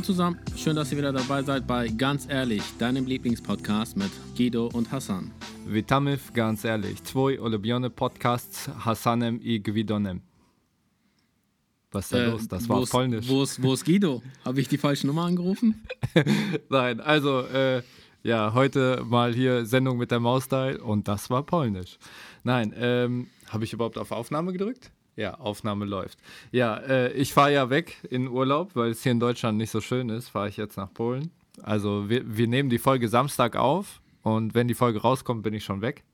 Hallo zusammen, schön, dass ihr wieder dabei seid bei Ganz Ehrlich, deinem Lieblingspodcast mit Guido und Hassan. Witamy w Ganz Ehrlich, twój ulubiony podcast z Hassanem i Gwidonem. Was ist da los? Das war ist, polnisch. Wo ist, wo ist Guido? Habe ich die falsche Nummer angerufen? Nein, also äh, ja, heute mal hier Sendung mit der Maus-Style und das war polnisch. Nein, ähm, habe ich überhaupt auf Aufnahme gedrückt? Ja, Aufnahme läuft. Ja, äh, ich fahre ja weg in Urlaub, weil es hier in Deutschland nicht so schön ist, fahre ich jetzt nach Polen. Also wir, wir nehmen die Folge Samstag auf und wenn die Folge rauskommt, bin ich schon weg.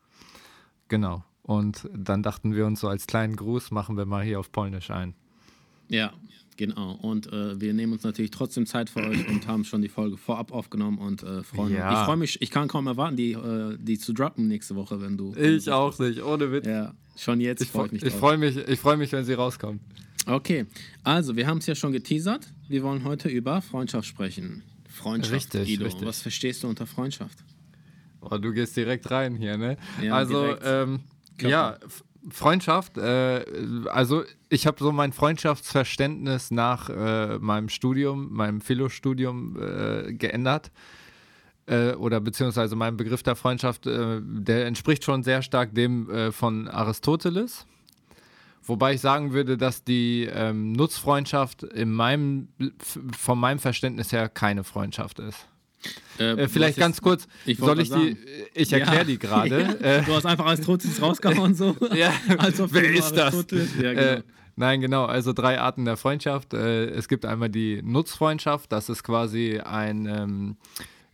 Genau. Und dann dachten wir uns so als kleinen Gruß, machen wir mal hier auf Polnisch ein. Ja, genau. Und äh, wir nehmen uns natürlich trotzdem Zeit für euch und haben schon die Folge vorab aufgenommen und äh, freuen Ja. Ich freue mich, ich kann kaum erwarten, die, äh, die zu droppen nächste Woche, wenn du. Ich auch nicht, ohne Witz. Ja, schon jetzt Ich, freue freu- ich mich ich freue mich, ich freu mich, wenn sie rauskommt. Okay, also wir haben es ja schon geteasert. Wir wollen heute über Freundschaft sprechen. Freundschaft, Richtig, Guido. richtig. Was verstehst du unter Freundschaft? Oh, du gehst direkt rein hier, ne? Ja, also, ähm, ja, Freundschaft, äh, also ich habe so mein Freundschaftsverständnis nach äh, meinem Studium, meinem Philo-Studium äh, geändert. Äh, oder beziehungsweise mein Begriff der Freundschaft, äh, der entspricht schon sehr stark dem äh, von Aristoteles. Wobei ich sagen würde, dass die ähm, Nutzfreundschaft in meinem, von meinem Verständnis her keine Freundschaft ist. Äh, vielleicht ganz kurz, ich soll ich die, ich erkläre die gerade. Äh, du hast einfach Aristoteles rausgehauen so. ja, Als ob du wer ist das? Ja, genau. Äh, nein, genau, also drei Arten der Freundschaft. Äh, es gibt einmal die Nutzfreundschaft, das ist quasi ein, ähm,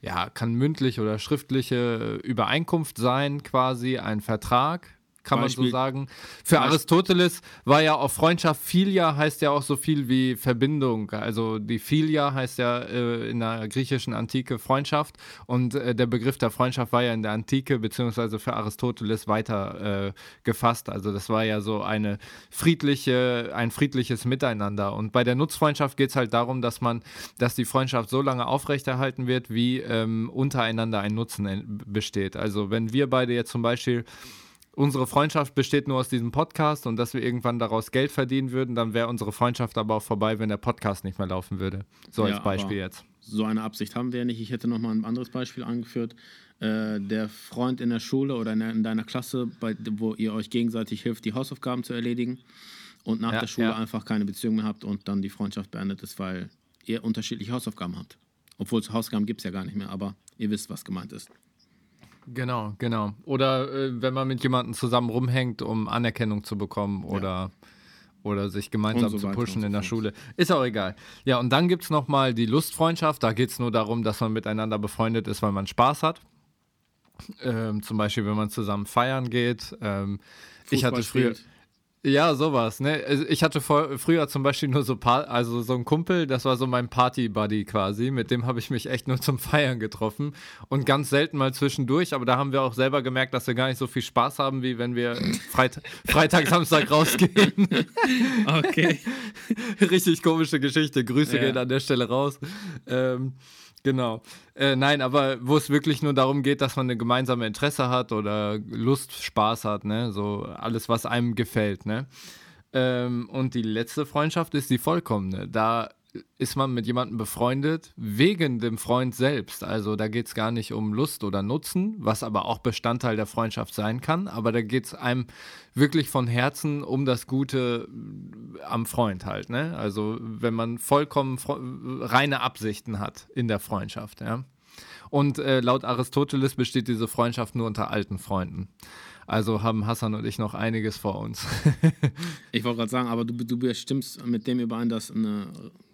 ja, kann mündlich oder schriftliche Übereinkunft sein, quasi ein Vertrag. Kann man Beispiel- so sagen. Für Beispiel- Aristoteles war ja auch Freundschaft, Philia heißt ja auch so viel wie Verbindung. Also die Philia heißt ja äh, in der griechischen Antike Freundschaft und äh, der Begriff der Freundschaft war ja in der Antike beziehungsweise für Aristoteles weiter äh, gefasst. Also das war ja so eine friedliche, ein friedliches Miteinander. Und bei der Nutzfreundschaft geht es halt darum, dass man, dass die Freundschaft so lange aufrechterhalten wird, wie ähm, untereinander ein Nutzen en- besteht. Also wenn wir beide jetzt zum Beispiel unsere Freundschaft besteht nur aus diesem Podcast und dass wir irgendwann daraus Geld verdienen würden, dann wäre unsere Freundschaft aber auch vorbei, wenn der Podcast nicht mehr laufen würde. So Ja, als Beispiel jetzt. So eine Absicht haben wir ja nicht. Ich hätte noch mal ein anderes Beispiel angeführt. Äh, der Freund in der Schule oder in, der, in deiner Klasse, bei, wo ihr euch gegenseitig hilft, die Hausaufgaben zu erledigen und nach Ja, der Schule ja. einfach keine Beziehung mehr habt und dann die Freundschaft beendet ist, weil ihr unterschiedliche Hausaufgaben habt. Obwohl es Hausaufgaben gibt es ja gar nicht mehr, aber ihr wisst, was gemeint ist. Genau, genau. Oder äh, wenn man mit jemandem zusammen rumhängt, um Anerkennung zu bekommen oder, oder sich gemeinsam so zu pushen so in der. Schule. Ist auch egal. Ja, und dann gibt es nochmal die Lustfreundschaft. Da geht es nur darum, dass man miteinander befreundet ist, weil man Spaß hat. Ähm, zum Beispiel, wenn man zusammen feiern geht. Ähm, ich hatte früher. spielt. Ja, sowas, ne? Also ich hatte vor, früher zum Beispiel nur so paar, also so ein Kumpel, das war so mein Party-Buddy quasi, mit dem habe ich mich echt nur zum Feiern getroffen und ganz selten mal zwischendurch, aber da haben wir auch selber gemerkt, dass wir gar nicht so viel Spaß haben, wie wenn wir Freit Freitag, Samstag rausgehen. Okay. Richtig komische Geschichte, Grüße Ja. gehen an der Stelle raus. Ähm, genau. Äh, nein, aber wo es wirklich nur darum geht, dass man eine gemeinsame Interesse hat oder Lust, Spaß hat, ne? So alles, was einem gefällt, ne? Ähm, und die letzte Freundschaft ist die vollkommene. Da ist man mit jemandem befreundet wegen dem Freund selbst. Also da geht es gar nicht um Lust oder Nutzen, was aber auch Bestandteil der Freundschaft sein kann. Aber da geht es einem wirklich von Herzen um das Gute am Freund halt. Ne? Also wenn man vollkommen reine Absichten hat in der Freundschaft. Ja? Und äh, laut Aristoteles besteht diese Freundschaft nur unter alten Freunden. Also haben Hassan und ich noch einiges vor uns. Ich wollte gerade sagen, aber du, du bestimmst mit dem überein, dass eine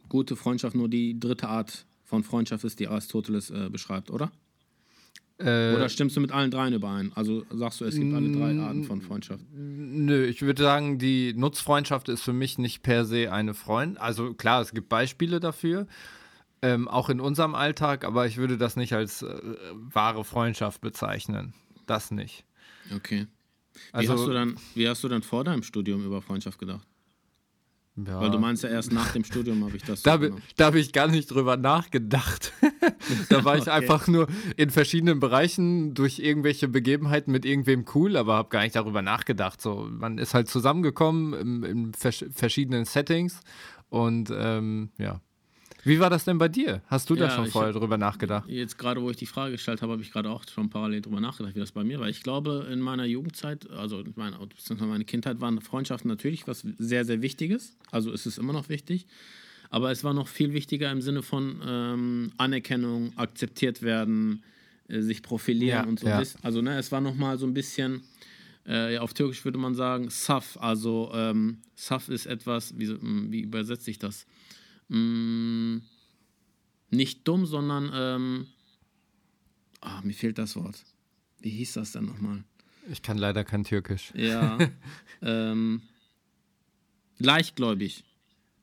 gute Freundschaft nur die dritte Art von Freundschaft ist, die Aristoteles äh, beschreibt, oder? Äh, Oder stimmst du mit allen dreien überein? Also sagst du, es gibt alle drei Arten von Freundschaft. Nö, ich würde sagen, die Nutzfreundschaft ist für mich nicht per se eine Freund. Also klar, es gibt Beispiele dafür, ähm, auch in unserem Alltag, aber ich würde das nicht als äh, wahre Freundschaft bezeichnen. Das nicht. Okay. Wie, Also- hast du dann, wie hast du dann vor deinem Studium über Freundschaft gedacht? Ja. Weil du meinst ja erst nach dem Studium habe ich das da, so da habe ich gar nicht drüber nachgedacht. da war ich Okay. einfach nur in verschiedenen Bereichen durch irgendwelche Begebenheiten mit irgendwem cool, aber habe gar nicht darüber nachgedacht. So, man ist halt zusammengekommen in, in vers verschiedenen Settings und ähm, ja, Wie war das denn bei dir? Hast du da Ja, schon ich vorher hab- drüber nachgedacht? Jetzt gerade, wo ich die Frage gestellt habe, habe ich gerade auch schon parallel drüber nachgedacht, wie das bei mir war. Ich glaube, in meiner Jugendzeit, also in meiner, beziehungsweise meine Kindheit, waren Freundschaften natürlich was sehr, sehr Wichtiges. Also ist es immer noch wichtig. Aber es war noch viel wichtiger im Sinne von ähm, Anerkennung, akzeptiert werden, äh, sich profilieren Ja, und so. ja. Also ne, es war noch mal so ein bisschen, äh, auf Türkisch würde man sagen, Saf. Also ähm, Saf ist etwas, wie, hm, wie übersetze ich das? Mm, nicht dumm, sondern ähm, ah, mir fehlt das Wort. Wie hieß das denn nochmal? Ich kann leider kein Türkisch. Ja. ähm, leichtgläubig.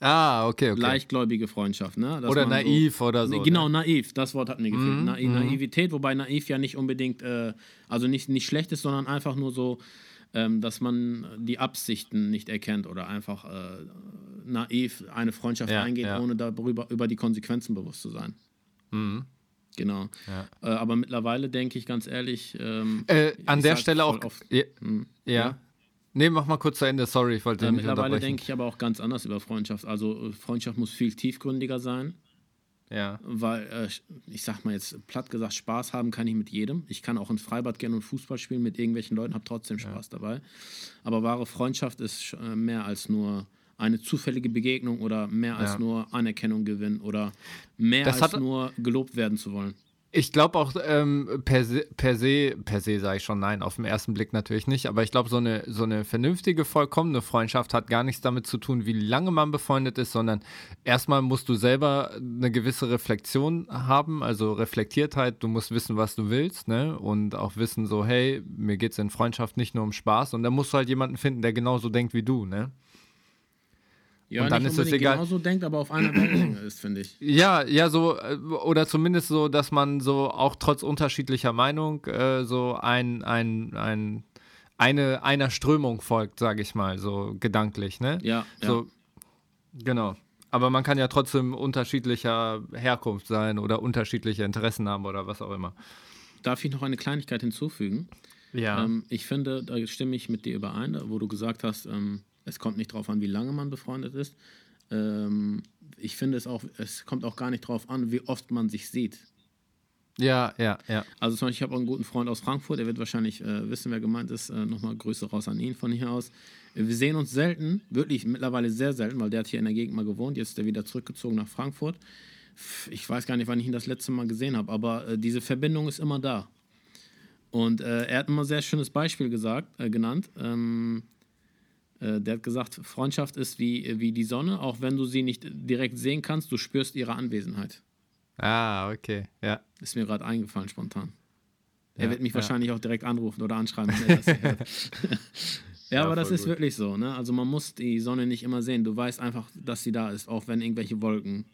Ah, okay, okay. Leichtgläubige Freundschaft, ne? Dass Oder man so- naiv oder so. Nee, ne? genau, naiv, das Wort hat mir gefehlt. Mhm, Nai Naivität, wobei naiv ja nicht unbedingt, äh, also nicht, nicht schlecht ist, sondern einfach nur so, dass man die Absichten nicht erkennt oder einfach äh, naiv eine Freundschaft Ja, eingeht, ja. ohne darüber über die Konsequenzen bewusst zu sein. Mhm. Genau. Ja. Äh, aber mittlerweile denke ich ganz ehrlich. Ähm, Äh, an der Stelle auch. oft, ja, hm, ja. Nee, mach mal kurz zu Ende. Sorry, ich wollte Äh, nicht mittlerweile denke ich aber auch ganz anders über Freundschaft. Also äh, Freundschaft muss viel tiefgründiger sein, Ja. weil äh, ich sag mal jetzt platt gesagt, Spaß haben kann ich mit jedem. Ich kann auch ins Freibad gehen und Fußball spielen mit irgendwelchen Leuten, habe trotzdem Spaß dabei. Aber wahre Freundschaft ist äh, mehr als nur eine zufällige Begegnung oder mehr als Ja. nur Anerkennung gewinnen oder mehr Das als hat- nur gelobt werden zu wollen. Ich glaube auch ähm, per se, per se, per se sage ich schon nein, auf den ersten Blick natürlich nicht, aber ich glaube, so eine, so eine vernünftige, vollkommene Freundschaft hat gar nichts damit zu tun, wie lange man befreundet ist, sondern erstmal musst du selber eine gewisse Reflexion haben, also Reflektiertheit, du musst wissen, was du willst, ne? Und auch wissen, so, hey, mir geht es in Freundschaft nicht nur um Spaß und dann musst du halt jemanden finden, der genauso denkt wie du, ne? Ja, Und dann nicht ist es egal- genauso denkt, aber auf einer Wellenlänge ist, finde ich. Ja, ja, so, äh, oder zumindest so, dass man so auch trotz unterschiedlicher Meinung äh, so ein, ein, ein, eine, einer Strömung folgt, sage ich mal, so gedanklich, ne? Ja, ja. So, genau. Aber man kann ja trotzdem unterschiedlicher Herkunft sein oder unterschiedliche Interessen haben oder was auch immer. Darf ich noch eine Kleinigkeit hinzufügen? Ja. Ähm, ich finde, da stimme ich mit dir überein, wo du gesagt hast, ähm, es kommt nicht darauf an, wie lange man befreundet ist. Ähm, ich finde es auch, es kommt auch gar nicht darauf an, wie oft man sich sieht. ja, ja, ja. Also zum Beispiel, ich habe auch einen guten Freund aus Frankfurt, der wird wahrscheinlich äh, wissen, wer gemeint ist. Äh, Nochmal Grüße raus an ihn von hier aus. Wir sehen uns selten, wirklich mittlerweile sehr selten, weil der hat hier in der Gegend mal gewohnt, jetzt ist er wieder zurückgezogen nach Frankfurt. Ich weiß gar nicht, wann ich ihn das letzte Mal gesehen habe, aber äh, diese Verbindung ist immer da. Und äh, er hat immer ein sehr schönes Beispiel gesagt, äh, genannt. Ähm, äh, der hat gesagt, Freundschaft ist wie, wie die Sonne, auch wenn du sie nicht direkt sehen kannst, du spürst ihre Anwesenheit. Ah, okay, ja. Ist mir gerade eingefallen spontan. Er Ja, wird mich ja. wahrscheinlich auch direkt anrufen oder anschreiben, wenn er das hört. ja, aber das ist gut. wirklich so. Ne? Also man muss die Sonne nicht immer sehen. Du weißt einfach, dass sie da ist, auch wenn irgendwelche Wolken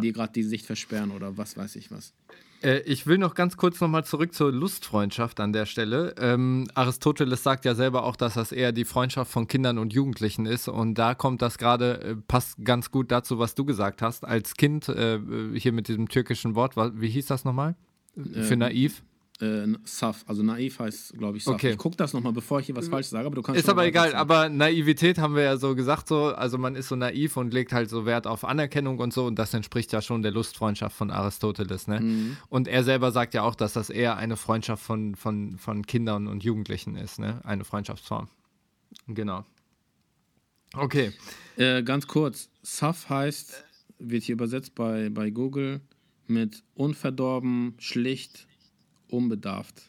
dir gerade die Sicht versperren oder was weiß ich was. Äh, ich will noch ganz kurz nochmal zurück zur Lustfreundschaft an der Stelle. Ähm, Aristoteles sagt ja selber auch, dass das eher die Freundschaft von Kindern und Jugendlichen ist. Und da kommt das gerade, äh, passt ganz gut dazu, was du gesagt hast. Als Kind, äh, hier mit diesem türkischen Wort, wie hieß das nochmal? Für Ähm, naiv? Äh, Saf, also naiv heißt, glaube ich, Saf. Okay. Ich gucke das nochmal, bevor ich hier was falsch sage, aber du kannst Ist aber egal, aber Naivität haben wir ja so gesagt, so, also man ist so naiv und legt halt so Wert auf Anerkennung und so und das entspricht ja schon der Lustfreundschaft von Aristoteles, ne? Mhm. Und er selber sagt ja auch, dass das eher eine Freundschaft von, von, von Kindern und Jugendlichen ist, ne? Eine Freundschaftsform. Genau. Okay. Äh, ganz kurz, Saf heißt, wird hier übersetzt bei, bei Google mit unverdorben, schlicht, unbedarft.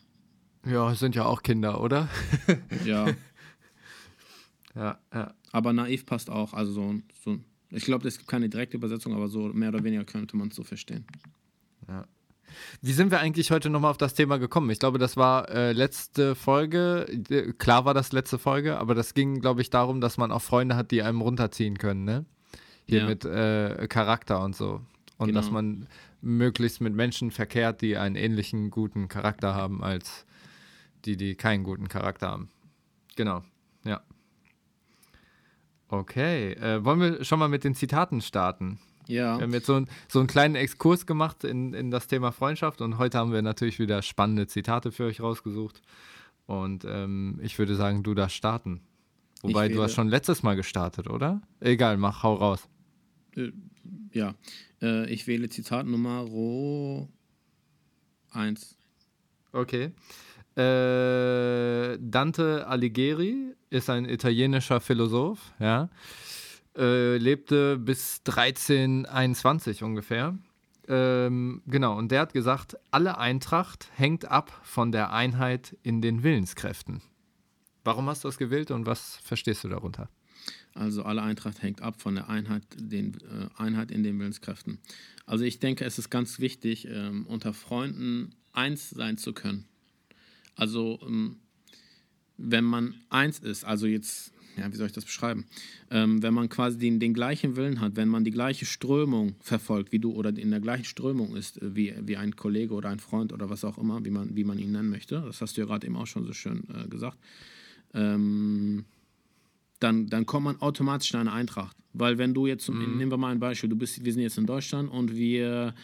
Ja, es sind ja auch Kinder, oder? Ja, Ja, ja. aber naiv passt auch. Also so, so ich glaube, es gibt keine direkte Übersetzung, aber so mehr oder weniger könnte man es so verstehen. Wie sind wir eigentlich heute nochmal auf das Thema gekommen? Ich glaube, das war äh, letzte Folge. Äh, Klar war das letzte Folge, aber das ging, glaube ich, darum, dass man auch Freunde hat, die einem runterziehen können, ne? Hier Ja. mit äh, Charakter und so. Und Genau. dass man möglichst mit Menschen verkehrt, die einen ähnlichen guten Charakter haben, als die, die keinen guten Charakter haben. Genau, ja. Okay, äh, wollen wir schon mal mit den Zitaten starten? Ja, Wir haben jetzt so, ein, so einen kleinen Exkurs gemacht in, in das Thema Freundschaft und heute haben wir natürlich wieder spannende Zitate für euch rausgesucht. Und ähm, ich würde sagen, du darfst starten. Wobei du hast schon letztes Mal gestartet, oder? Egal, mach, hau raus. äh, ja, äh, ich wähle Zitat Nummer 1. Okay. Äh, Dante Alighieri ist ein italienischer Philosoph, ja. Äh, lebte bis 1321 ungefähr. Ähm, genau, und der hat gesagt, alle Eintracht hängt ab von der Einheit in den Willenskräften. Warum hast du das gewählt und was verstehst du darunter? Also alle Eintracht hängt ab von der Einheit, den, äh, Einheit in den Willenskräften. Also ich denke, es ist ganz wichtig, ähm, unter Freunden eins sein zu können. Also ähm, wenn man eins ist, also jetzt, ja, wie soll ich das beschreiben? Ähm, wenn man quasi den, den gleichen Willen hat, wenn man die gleiche Strömung verfolgt wie du oder in der gleichen Strömung ist äh, wie, wie ein Kollege oder ein Freund oder was auch immer, wie man, wie man ihn nennen möchte, das hast du ja gerade eben auch schon so schön äh, gesagt, ähm, dann, dann kommt man automatisch in eine Eintracht. Weil wenn du jetzt, mhm. nehmen wir mal ein Beispiel, du bist, wir sind jetzt in Deutschland und wir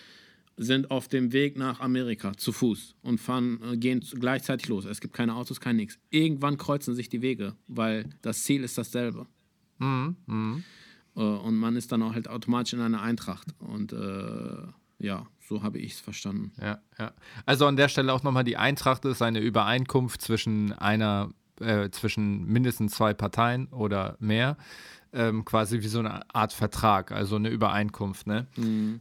sind auf dem Weg nach Amerika zu Fuß und fahren, äh, gehen gleichzeitig los. Es gibt keine Autos, kein nichts. Irgendwann kreuzen sich die Wege, weil das Ziel ist dasselbe. Mhm. Mhm. Äh, und man ist dann auch halt automatisch in einer Eintracht. Und äh, ja, so habe ich es verstanden. Ja, ja. Also an der Stelle auch nochmal, die Eintracht ist eine Übereinkunft zwischen einer, äh, zwischen mindestens zwei Parteien oder mehr. Ähm, quasi wie so eine Art Vertrag, also eine Übereinkunft, ne? Mhm.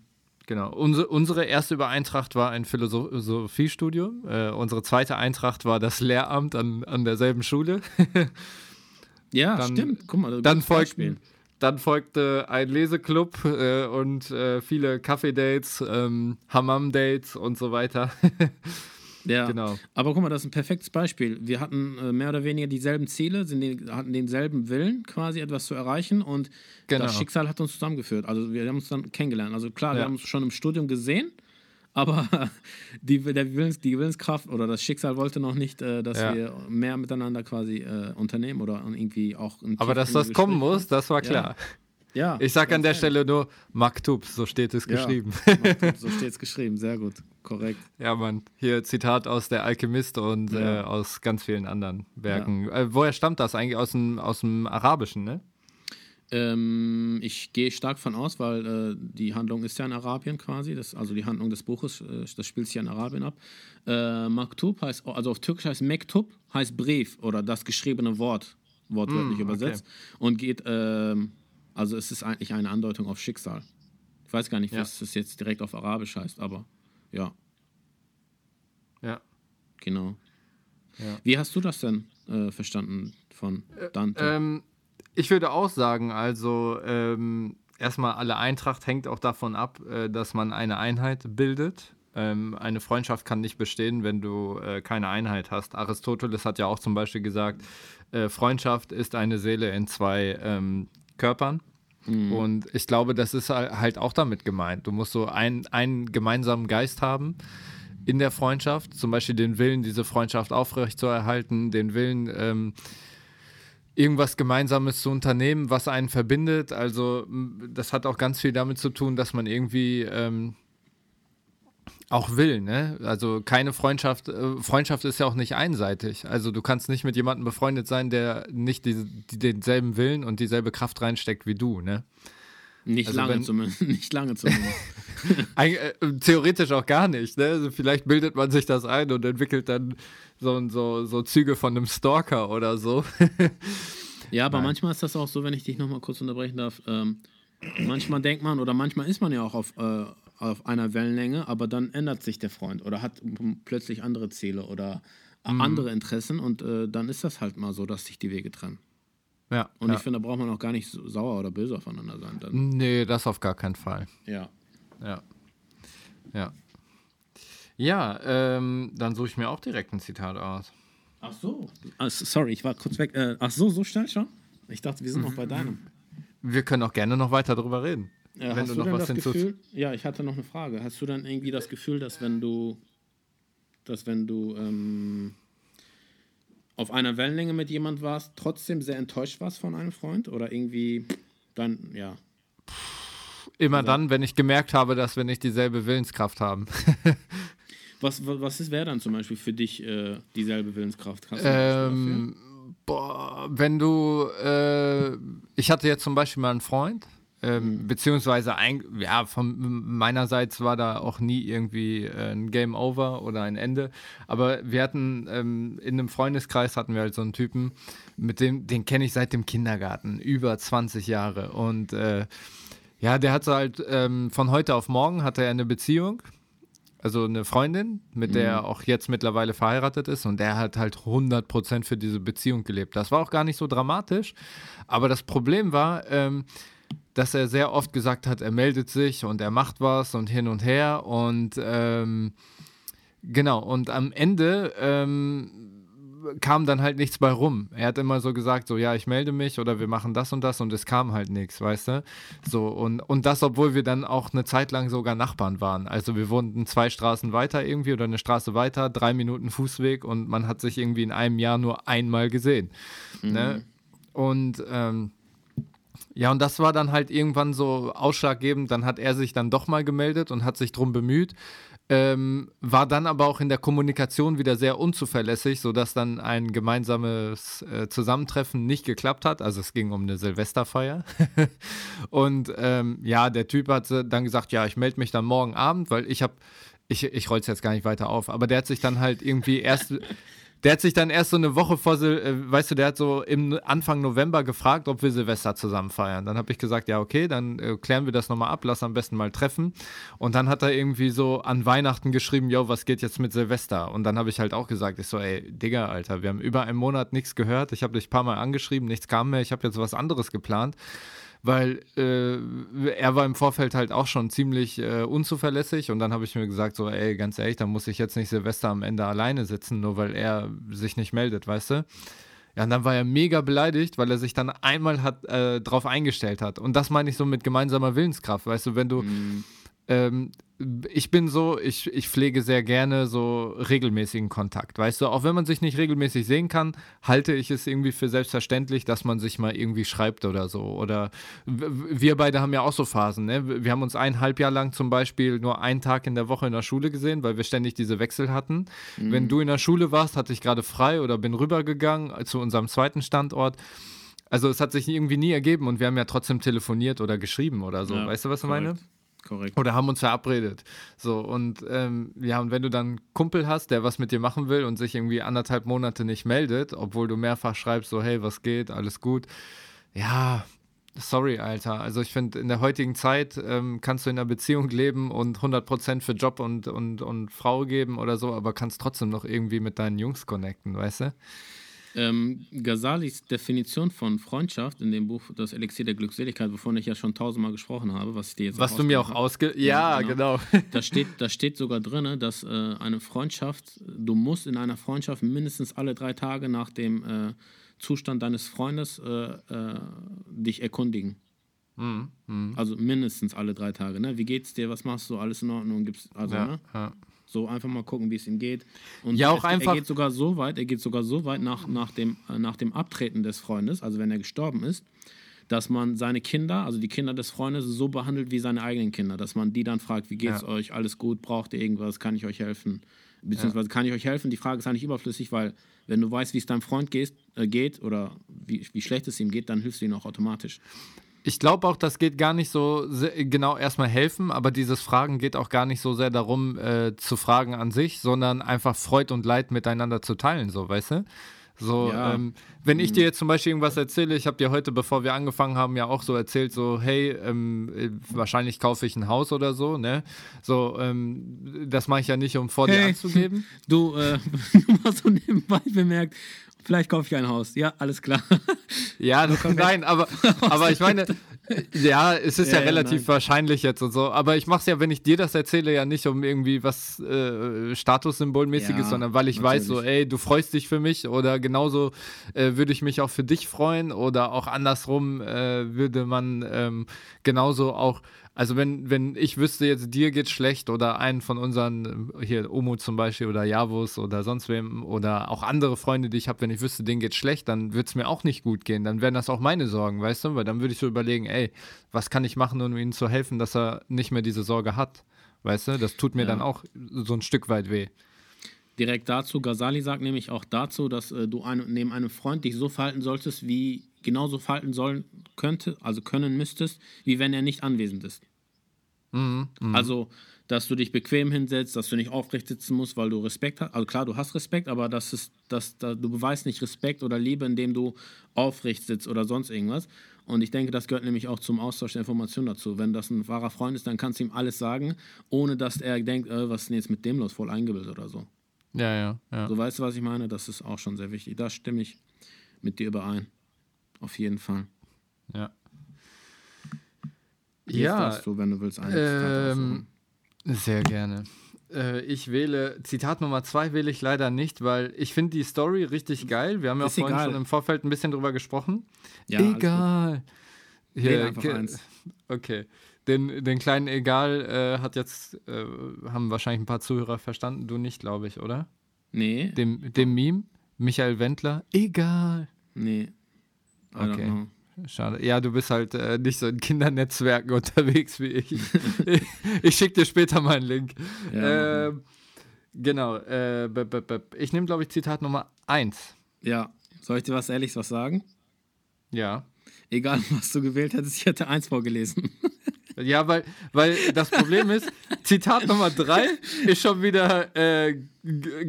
Genau. Unsere, unsere erste Übereintracht war ein Philosophiestudium. Äh, unsere zweite Eintracht war das Lehramt an, an derselben Schule. ja, dann, stimmt. Guck mal, dann, folgten, dann folgte ein Leseklub äh, und äh, viele Kaffee-Dates, ähm, Hammam-Dates und so weiter. Ja, genau. Aber guck mal, das ist ein perfektes Beispiel. Wir hatten äh, mehr oder weniger dieselben Ziele, den, hatten denselben Willen, quasi etwas zu erreichen und genau. das Schicksal hat uns zusammengeführt. Also wir haben uns dann kennengelernt. Also klar, ja. wir haben uns schon im Studium gesehen, aber die, der Willens, die Willenskraft oder das Schicksal wollte noch nicht, äh, dass ja. wir mehr miteinander quasi äh, unternehmen oder irgendwie auch. Aber dass das kommen muss, das war klar. Ja. Ja, ich sage an der Stelle nur Maktub, so steht es geschrieben. Maktub, so steht es geschrieben, sehr gut, korrekt. Ja, Mann, hier Zitat aus Der Alchemist und ja. äh, aus ganz vielen anderen Werken. Ja. Äh, woher stammt das eigentlich? Aus dem, aus dem Arabischen, ne? Ähm, ich gehe stark von aus, weil äh, die Handlung ist ja in Arabien quasi, das, also die Handlung des Buches, äh, das spielt sich ja in Arabien ab. Äh, Maktub heißt, also auf Türkisch heißt Mektub, heißt Brief oder das geschriebene Wort, wortwörtlich mm, übersetzt. Okay. Und geht ähm, also es ist eigentlich eine Andeutung auf Schicksal. Ich weiß gar nicht, ja. was es jetzt direkt auf Arabisch heißt, aber ja. Ja. Genau. Ja. Wie hast du das denn äh, verstanden von äh, Dante? Ähm, ich würde auch sagen, also ähm, erstmal alle Eintracht hängt auch davon ab, äh, dass man eine Einheit bildet. Ähm, eine Freundschaft kann nicht bestehen, wenn du äh, keine Einheit hast. Aristoteles hat ja auch zum Beispiel gesagt, äh, Freundschaft ist eine Seele in zwei ähm, Körpern. Mhm. Und ich glaube, das ist halt auch damit gemeint. Du musst so ein, einen gemeinsamen Geist haben in der Freundschaft, zum Beispiel den Willen, diese Freundschaft aufrechtzuerhalten, den Willen, ähm, irgendwas Gemeinsames zu unternehmen, was einen verbindet. Also das hat auch ganz viel damit zu tun, dass man irgendwie ähm, auch will, ne? Also keine Freundschaft, äh, Freundschaft ist ja auch nicht einseitig. Also du kannst nicht mit jemandem befreundet sein, der nicht die, die denselben Willen und dieselbe Kraft reinsteckt wie du, ne? Nicht also lange wenn, zumindest. Nicht lange zumindest. äh, theoretisch auch gar nicht. Ne? Also vielleicht bildet man sich das ein und entwickelt dann so, so, so Züge von einem Stalker oder so. ja, aber Nein. manchmal ist das auch so, wenn ich dich nochmal kurz unterbrechen darf. Ähm, manchmal denkt man oder manchmal ist man ja auch auf, äh, auf einer Wellenlänge, aber dann ändert sich der Freund oder hat plötzlich andere Ziele oder mhm. andere Interessen und äh, dann ist das halt mal so, dass sich die Wege trennen. Ja. Und ja. ich finde, da braucht man auch gar nicht so sauer oder böse aufeinander sein. Dann. Nee, das auf gar keinen Fall. Ja. Ja. Ja. Ja, ähm, dann suche ich mir auch direkt ein Zitat aus. Ach so. Ah, sorry, ich war kurz weg. Äh, ach so, so schnell schon? Ich dachte, wir sind noch bei deinem. Wir können auch gerne noch weiter darüber reden. Ja, wenn du, du noch was das Gefühl, Ja, ich hatte noch eine Frage. Hast du dann irgendwie das Gefühl, dass wenn du, dass wenn du ähm, auf einer Wellenlänge mit jemand warst, trotzdem sehr enttäuscht warst von einem Freund? Oder irgendwie dann, ja. Immer also, dann, wenn ich gemerkt habe, dass wir nicht dieselbe Willenskraft haben. was was wäre dann zum Beispiel für dich äh, dieselbe Willenskraft? Ähm, boah, wenn du, äh, ich hatte jetzt zum Beispiel mal einen Freund, Ähm, beziehungsweise, ein, ja, von meinerseits war da auch nie irgendwie äh, ein Game Over oder ein Ende. Aber wir hatten ähm, in einem Freundeskreis hatten wir halt so einen Typen, mit dem, den kenne ich seit dem Kindergarten, über 20 Jahre. Und äh, ja, der hatte halt ähm, von heute auf morgen hatte er eine Beziehung also eine Freundin, mit der er mhm. auch jetzt mittlerweile verheiratet ist und der hat halt 100% für diese Beziehung gelebt. Das war auch gar nicht so dramatisch, aber das Problem war, ähm, dass er sehr oft gesagt hat, er meldet sich und er macht was und hin und her und ähm, genau, und am Ende ähm, kam dann halt nichts bei rum. Er hat immer so gesagt, so ja, ich melde mich oder wir machen das und das und es kam halt nichts, weißt du? So und, und das, obwohl wir dann auch eine Zeit lang sogar Nachbarn waren. Also wir wohnten zwei Straßen weiter irgendwie oder eine Straße weiter, drei Minuten Fußweg und man hat sich irgendwie in einem Jahr nur einmal gesehen. Mhm. Ne? Und ähm, ja, und das war dann halt irgendwann so ausschlaggebend. Dann hat er sich dann doch mal gemeldet und hat sich drum bemüht ähm, war dann aber auch in der Kommunikation wieder sehr unzuverlässig, sodass dann ein gemeinsames äh, Zusammentreffen nicht geklappt hat. Also es ging um eine Silvesterfeier. und ähm, ja, der Typ hat dann gesagt, ja, ich melde mich dann morgen Abend, weil ich habe, ich, ich roll es jetzt gar nicht weiter auf, aber der hat sich dann halt irgendwie erst der hat sich dann erst so eine Woche vor, Sil äh, weißt du, der hat so im Anfang November gefragt, ob wir Silvester zusammen feiern. Dann habe ich gesagt, ja, okay, dann äh, klären wir das nochmal ab, lass am besten mal treffen. Und dann hat er irgendwie so an Weihnachten geschrieben, yo, was geht jetzt mit Silvester? Und dann habe ich halt auch gesagt, ich so, ey, Digga, Alter, wir haben über einen Monat nichts gehört. Ich habe dich ein paar Mal angeschrieben, nichts kam mehr. Ich habe jetzt was anderes geplant weil äh, er war im Vorfeld halt auch schon ziemlich äh, unzuverlässig und dann habe ich mir gesagt, so, ey, ganz ehrlich, da muss ich jetzt nicht Silvester am Ende alleine sitzen, nur weil er sich nicht meldet, weißt du? Ja, und dann war er mega beleidigt, weil er sich dann einmal hat, äh, drauf eingestellt hat. Und das meine ich so mit gemeinsamer Willenskraft, weißt du, wenn du. Mhm ähm, ich bin so, ich, ich pflege sehr gerne so regelmäßigen Kontakt. Weißt du, auch wenn man sich nicht regelmäßig sehen kann, halte ich es irgendwie für selbstverständlich, dass man sich mal irgendwie schreibt oder so. Oder wir beide haben ja auch so Phasen. Ne? Wir haben uns ein halb Jahr lang zum Beispiel nur einen Tag in der Woche in der Schule gesehen, weil wir ständig diese Wechsel hatten. Mhm. Wenn du in der Schule warst, hatte ich gerade frei oder bin rübergegangen zu unserem zweiten Standort. Also es hat sich irgendwie nie ergeben und wir haben ja trotzdem telefoniert oder geschrieben oder so. Ja, weißt du, was ich meine? Korrekt. Oder haben uns verabredet. So, und ähm, ja, und wenn du dann einen Kumpel hast, der was mit dir machen will und sich irgendwie anderthalb Monate nicht meldet, obwohl du mehrfach schreibst, so, hey, was geht, alles gut, ja, sorry, Alter. Also ich finde, in der heutigen Zeit ähm, kannst du in einer Beziehung leben und 100% für Job und, und, und Frau geben oder so, aber kannst trotzdem noch irgendwie mit deinen Jungs connecten, weißt du? Ähm, Ghazalis Definition von Freundschaft in dem Buch Das Elixier der Glückseligkeit, wovon ich ja schon tausendmal gesprochen habe, was ich dir jetzt Was du mir auch ausge... Ja, ja genau. genau. Da, steht, da steht sogar drin, dass äh, eine Freundschaft, du musst in einer Freundschaft mindestens alle drei Tage nach dem äh, Zustand deines Freundes äh, äh dich erkundigen. Mhm, mh. Also mindestens alle drei Tage. Ne? Wie geht's dir? Was machst du? Alles in Ordnung? Gibt's, also, ja, ne? ja. So einfach mal gucken, wie es ihm geht. Und ja, auch er, einfach. Er geht sogar so weit, er geht sogar so weit nach, nach, dem, äh, nach dem Abtreten des Freundes, also wenn er gestorben ist, dass man seine Kinder, also die Kinder des Freundes, so behandelt wie seine eigenen Kinder, dass man die dann fragt, wie geht's ja. euch, alles gut, braucht ihr irgendwas, kann ich euch helfen? Beziehungsweise ja. kann ich euch helfen? Die Frage ist eigentlich überflüssig, weil wenn du weißt, wie es deinem Freund geht, äh, geht oder wie, wie schlecht es ihm geht, dann hilfst du ihm auch automatisch. Ich glaube auch, das geht gar nicht so genau erstmal helfen, aber dieses Fragen geht auch gar nicht so sehr darum, äh, zu fragen an sich, sondern einfach Freud und Leid miteinander zu teilen, so, weißt du? So, ja. ähm, wenn ich mhm. dir jetzt zum Beispiel irgendwas erzähle, ich habe dir heute, bevor wir angefangen haben, ja auch so erzählt, so, hey, ähm, äh, wahrscheinlich kaufe ich ein Haus oder so, ne? So, ähm, das mache ich ja nicht, um vor hey, dir anzugeben. Du, äh, du hast so nebenbei bemerkt, vielleicht kaufe ich ein Haus. Ja, alles klar. Ja, nein, aber, aber ich meine, ja, es ist ja, ja relativ nein. wahrscheinlich jetzt und so. Aber ich mache es ja, wenn ich dir das erzähle, ja nicht um irgendwie was äh, Statussymbolmäßiges, ja, sondern weil ich natürlich. weiß, so, ey, du freust dich für mich oder genauso äh, würde ich mich auch für dich freuen oder auch andersrum äh, würde man ähm, genauso auch also wenn, wenn ich wüsste jetzt, dir geht schlecht oder einen von unseren, hier Omo zum Beispiel oder Javus oder sonst wem oder auch andere Freunde, die ich habe, wenn ich wüsste, denen geht schlecht, dann würde es mir auch nicht gut gehen. Dann wären das auch meine Sorgen, weißt du? Weil dann würde ich so überlegen, ey, was kann ich machen, um ihm zu helfen, dass er nicht mehr diese Sorge hat? Weißt du? Das tut mir ja. dann auch so ein Stück weit weh direkt dazu. Ghazali sagt nämlich auch dazu, dass äh, du ein, neben einem Freund dich so verhalten solltest wie genauso verhalten sollen könnte, also können müsstest, wie wenn er nicht anwesend ist. Mhm, mhm. Also, dass du dich bequem hinsetzt, dass du nicht aufrecht sitzen musst, weil du Respekt hast. Also klar, du hast Respekt, aber das ist, das, da, du beweist nicht Respekt oder Liebe, indem du aufrecht sitzt oder sonst irgendwas. Und ich denke, das gehört nämlich auch zum Austausch der Informationen dazu. Wenn das ein wahrer Freund ist, dann kannst du ihm alles sagen, ohne dass er denkt, äh, was ist denn jetzt mit dem los, voll eingebildet oder so. Ja, ja, ja. So weißt du, was ich meine? Das ist auch schon sehr wichtig. Da stimme ich mit dir überein. Auf jeden Fall. Ja. Jetzt Ja, darfst du, wenn du willst, ein Ähm, sehr gerne. Äh, ich wähle, Zitat Nummer zwei wähle ich leider nicht, weil ich finde die Story richtig geil. Wir haben ja Ist vorhin egal. schon im Vorfeld ein bisschen drüber gesprochen. Ja, egal. Hier, eins. Okay. Den, den kleinen Egal äh, hat jetzt, äh, haben wahrscheinlich ein paar Zuhörer verstanden. Du nicht, glaube ich, oder? Nee, Dem, dem Meme, Michael Wendler. Egal. nee. Okay. Schade. Ja, du bist halt äh, nicht so in Kindernetzwerken unterwegs wie ich. ich ich schicke dir später mal einen Link. Ja, ähm, genau. Äh, b- b- b- ich nehme, glaube ich, Zitat Nummer 1. Ja, soll ich dir was Ehrliches was sagen? Ja. Egal, was du gewählt hättest, ich hätte eins vorgelesen. Ja, weil, weil das Problem ist, Zitat Nummer 3 ist schon wieder äh,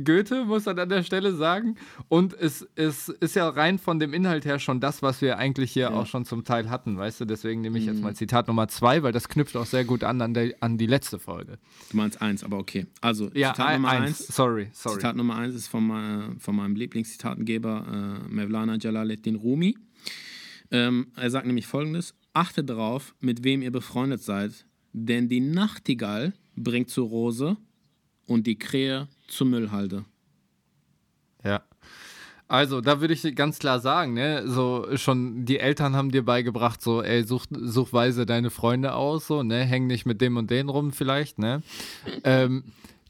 Goethe, muss man an der Stelle sagen. Und es, es ist ja rein von dem Inhalt her schon das, was wir eigentlich hier Ja. auch schon zum Teil hatten, weißt du? Deswegen nehme ich jetzt Mhm. mal Zitat Nummer 2, weil das knüpft auch sehr gut an an, der, an die letzte Folge. Du meinst eins, aber okay. Also, Ja, Zitat Nummer eins. Sorry, sorry. Zitat Nummer eins ist von, mein, von meinem Lieblingszitatengeber äh, Mevlana Jalaleddin Rumi. Ähm, er sagt nämlich folgendes: Achte darauf, mit wem ihr befreundet seid, denn die Nachtigall bringt zur Rose und die Krähe zur Müllhalde. Ja. Also, da würde ich ganz klar sagen, ne, so schon die Eltern haben dir beigebracht, so, ey, such, such weise deine Freunde aus, so, ne, häng nicht mit dem und den rum vielleicht, ne. ähm,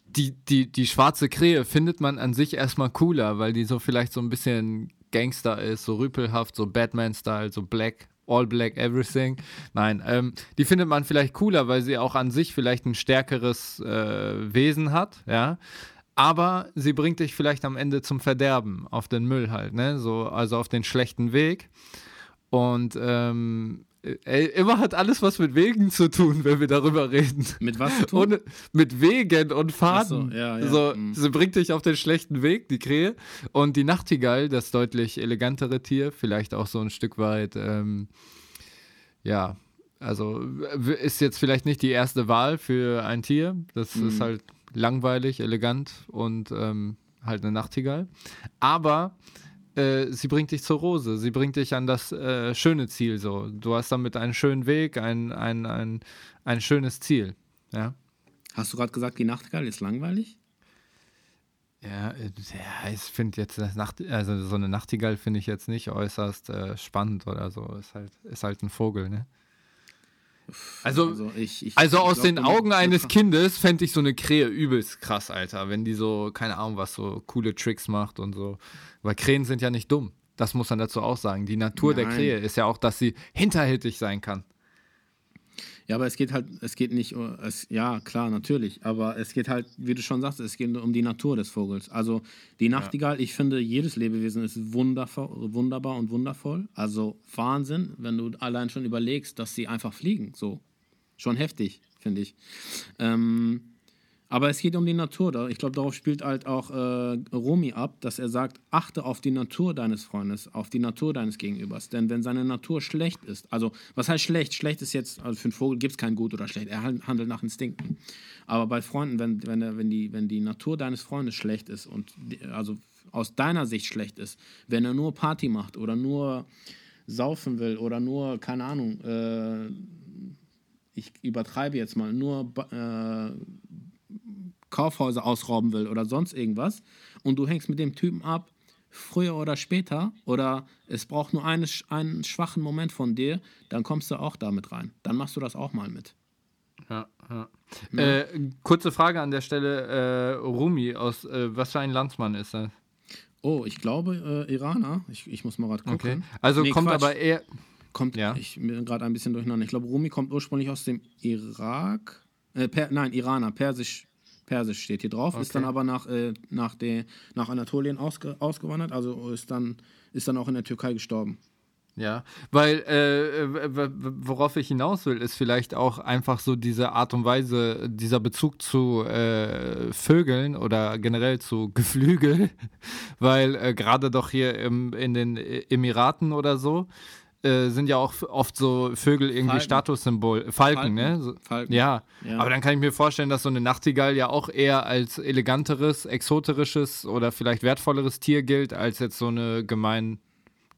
die, die, die schwarze Krähe findet man an sich erstmal cooler, weil die so vielleicht so ein bisschen Gangster ist, so rüpelhaft, so Batman-Style, so black, all black, everything. Nein, ähm, die findet man vielleicht cooler, weil sie auch an sich vielleicht ein stärkeres äh, Wesen hat, ja aber sie bringt dich vielleicht am Ende zum Verderben, auf den Müll halt, ne? So, also auf den schlechten Weg. Und ähm, ey, immer hat alles was mit Wegen zu tun, wenn wir darüber reden. Mit was zu tun? Ohne, mit Wegen und Faden. So, ja, ja, So, mm. sie bringt dich auf den schlechten Weg, die Krähe. Und die Nachtigall, das deutlich elegantere Tier, vielleicht auch so ein Stück weit, ähm, ja, also ist jetzt vielleicht nicht die erste Wahl für ein Tier. Das Mhm. ist halt langweilig, elegant und ähm, halt eine Nachtigall. Aber äh, sie bringt dich zur Rose, sie bringt dich an das äh, schöne Ziel so. Du hast damit einen schönen Weg, ein, ein, ein, ein schönes Ziel. Ja. Hast du gerade gesagt, die Nachtigall ist langweilig? Ja, äh, ja ich finde jetzt das Nacht, also so eine Nachtigall finde ich jetzt nicht äußerst äh, spannend oder so. Ist halt, ist halt ein Vogel, ne? Also, also, ich, ich, aus ich glaub, den Augen eines Kindes fände ich so eine Krähe übelst krass, Alter. Wenn die so, keine Ahnung, was so coole Tricks macht und so. Weil Krähen sind ja nicht dumm. Das muss man dazu auch sagen. Die Natur der Nein. Krähe ist ja auch, dass sie hinterhältig sein kann. Ja, aber es geht halt, es geht nicht, es, ja, klar, natürlich, aber es geht halt, wie du schon sagst, es geht um die Natur des Vogels. Also die Nachtigall, ich finde, jedes Lebewesen ist wundervoll, wunderbar und wundervoll. Also Wahnsinn, wenn du allein schon überlegst, dass sie einfach fliegen, so. Schon heftig, finde ich. Ähm, aber es geht um die Natur. Ich glaube, darauf spielt halt auch äh, Rumi ab, dass er sagt, achte auf die Natur deines Freundes, auf die Natur deines Gegenübers. Denn wenn seine Natur schlecht ist, also was heißt schlecht? Schlecht ist jetzt, also für einen Vogel gibt es kein gut oder schlecht. Er han- handelt nach Instinkten. Aber bei Freunden, wenn, wenn, er, wenn, die, wenn die Natur deines Freundes schlecht ist und also aus deiner Sicht schlecht ist, wenn er nur Party macht oder nur saufen will oder nur, keine Ahnung, äh, ich übertreibe jetzt mal, nur äh, Kaufhäuser ausrauben will oder sonst irgendwas und du hängst mit dem Typen ab, früher oder später, oder es braucht nur eine, einen schwachen Moment von dir, dann kommst du auch damit rein. Dann machst du das auch mal mit. Ja, ja. Äh, kurze Frage an der Stelle: äh, Rumi, aus äh, was für ein Landsmann ist er? Oh, ich glaube äh, Iraner. Ich, ich muss mal gerade gucken. Okay. Also Nee, kommt Quatsch. aber eher. Kommt, Ja. ich bin gerade ein bisschen durcheinander. Ich glaube, Rumi kommt ursprünglich aus dem Irak. Äh, per, nein, Iraner, Persisch. Persisch steht hier drauf, ist Okay. dann aber nach, äh, nach, der, nach Anatolien ausge, ausgewandert, also ist dann, ist dann auch in der Türkei gestorben. Ja, weil äh, worauf ich hinaus will, ist vielleicht auch einfach so diese Art und Weise, dieser Bezug zu äh, Vögeln oder generell zu Geflügel, weil äh, gerade doch hier im, in den Emiraten oder so äh, sind ja auch oft so Vögel irgendwie Falken. Statussymbol, Falken, Falken, ne? So, Falken. Ja. ja, aber dann kann ich mir vorstellen, dass so eine Nachtigall ja auch eher als eleganteres, exoterisches oder vielleicht wertvolleres Tier gilt, als jetzt so eine gemein,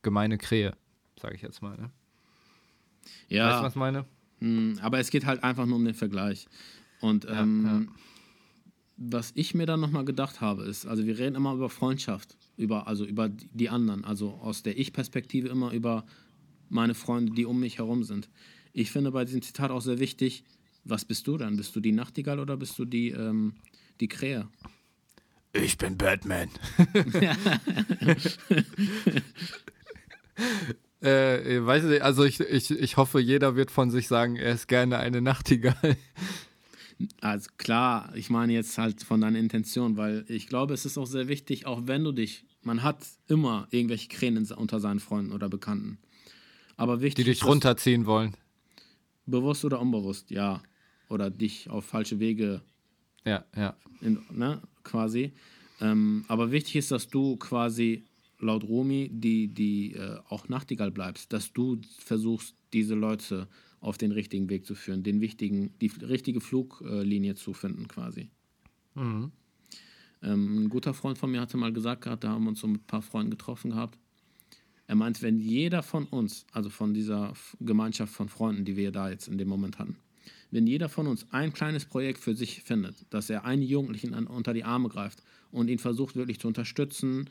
gemeine Krähe sage ich jetzt mal. Ne? Ja. Weißt du, was ich meine? Hm, aber es geht halt einfach nur um den Vergleich. Und ja, ähm, ja. was ich mir dann nochmal gedacht habe, ist, also wir reden immer über Freundschaft, über, also über die anderen, also aus der Ich-Perspektive immer über meine Freunde, die um mich herum sind. Ich finde bei diesem Zitat auch sehr wichtig, was bist du dann? Bist du die Nachtigall oder bist du die, ähm, die Krähe? Ich bin Batman. Äh, weiß nicht, also ich, ich, ich hoffe, jeder wird von sich sagen, er ist gerne eine Nachtigall. Also klar, ich meine jetzt halt von deiner Intention, weil ich glaube, es ist auch sehr wichtig, auch wenn du dich, man hat immer irgendwelche Kränen unter seinen Freunden oder Bekannten. Aber wichtig. Die dich runterziehen wollen. Bewusst oder unbewusst, ja. Oder dich auf falsche Wege. Ja, ja. In, ne, quasi. Ähm, aber wichtig ist, dass du quasi laut Romi, die, die äh, auch Nachtigall bleibst, dass du versuchst, diese Leute auf den richtigen Weg zu führen, den wichtigen, die richtige Fluglinie zu finden, quasi. Mhm. Ähm, ein guter Freund von mir hatte mal gesagt gehabt, da haben wir uns so mit ein paar Freunden getroffen gehabt. Er meint, wenn jeder von uns, also von dieser Gemeinschaft von Freunden, die wir da jetzt in dem Moment hatten, wenn jeder von uns ein kleines Projekt für sich findet, dass er einen Jugendlichen an, unter die Arme greift und ihn versucht wirklich zu unterstützen,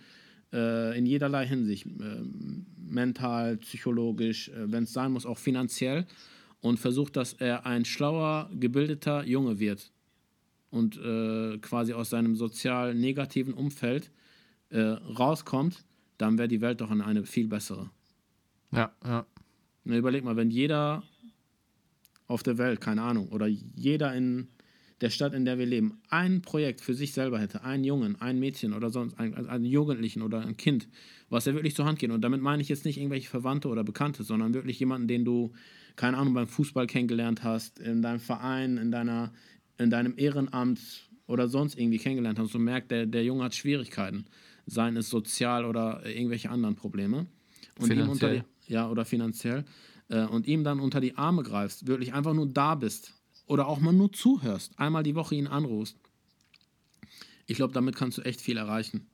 äh, in jederlei Hinsicht, äh, mental, psychologisch, äh, wenn es sein muss, auch finanziell und versucht, dass er ein schlauer, gebildeter Junge wird und äh, quasi aus seinem sozial negativen Umfeld äh, rauskommt, dann wäre die Welt doch eine viel bessere. Ja, ja. Na, überleg mal, wenn jeder auf der Welt, keine Ahnung, oder jeder in der Stadt, in der wir leben, ein Projekt für sich selber hätte, einen Jungen, ein Mädchen oder sonst einen, einen Jugendlichen oder ein Kind, was er wirklich zur Hand geht. Und damit meine ich jetzt nicht irgendwelche Verwandte oder Bekannte, sondern wirklich jemanden, den du, keine Ahnung, beim Fußball kennengelernt hast, in deinem Verein, in, deiner, in deinem Ehrenamt oder sonst irgendwie kennengelernt hast. Und du merkst, der, der Junge hat Schwierigkeiten, seien es sozial oder irgendwelche anderen Probleme. Und finanziell. Ihm unter die, ja, oder finanziell. Äh, und ihm dann unter die Arme greifst, wirklich einfach nur da bist oder auch mal nur zuhörst, einmal die Woche ihn anrufst. Ich glaube, damit kannst du echt viel erreichen.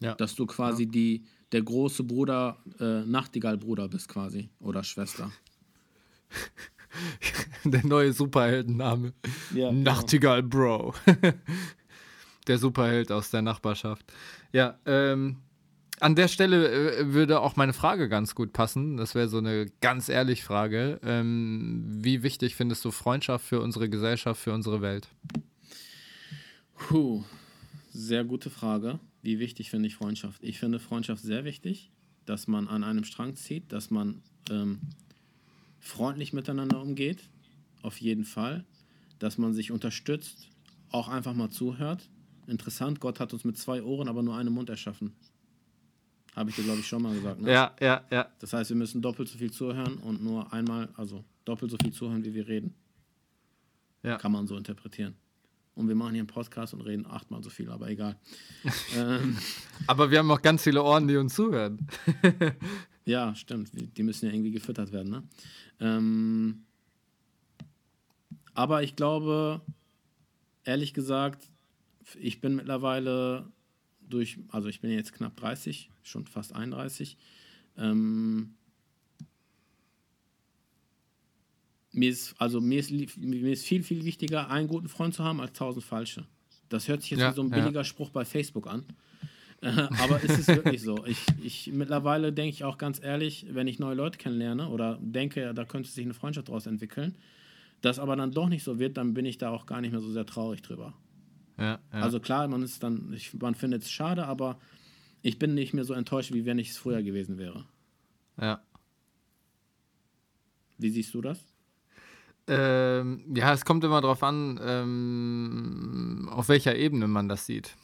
Ja. Dass du quasi ja. die, der große Bruder, äh, Nachtigall-Bruder bist quasi oder Schwester. der neue Superheldenname. Ja, genau. Nachtigall Bro. der Superheld aus der Nachbarschaft. Ja, ähm, an der Stelle äh, würde auch meine Frage ganz gut passen. Das wäre so eine ganz ehrliche Frage. Ähm, wie wichtig findest du Freundschaft für unsere Gesellschaft, für unsere Welt? Puh, sehr gute Frage. Wie wichtig finde ich Freundschaft? Ich finde Freundschaft sehr wichtig, dass man an einem Strang zieht, dass man ähm, freundlich miteinander umgeht, auf jeden Fall, dass man sich unterstützt, auch einfach mal zuhört. Interessant, Gott hat uns mit zwei Ohren, aber nur einem Mund erschaffen. Habe ich dir, glaube ich, schon mal gesagt. Ne? Ja, ja, ja. Das heißt, wir müssen doppelt so viel zuhören und nur einmal, also doppelt so viel zuhören, wie wir reden. Ja. Kann man so interpretieren. Und wir machen hier einen Podcast und reden achtmal so viel, aber egal. ähm, aber wir haben auch ganz viele Ohren, die uns zuhören. ja, stimmt. Die müssen ja irgendwie gefüttert werden. Ne? Ähm, aber ich glaube, ehrlich gesagt, ich bin mittlerweile durch, also ich bin jetzt knapp 30, schon fast 31. Ähm, mir ist, also mir ist, mir ist viel, viel wichtiger, einen guten Freund zu haben, als tausend falsche. Das hört sich jetzt ja, wie so ein billiger ja. Spruch bei Facebook an. Äh, aber es ist wirklich so. Ich, ich, mittlerweile denke ich auch ganz ehrlich, wenn ich neue Leute kennenlerne oder denke, da könnte sich eine Freundschaft daraus entwickeln, das aber dann doch nicht so wird, dann bin ich da auch gar nicht mehr so sehr traurig drüber. Ja, ja. Also klar, man ist dann, ich, man findet es schade, aber ich bin nicht mehr so enttäuscht, wie wenn ich es früher gewesen wäre. Ja. Wie siehst du das? Ähm, ja, es kommt immer darauf an, ähm, auf welcher Ebene man das sieht.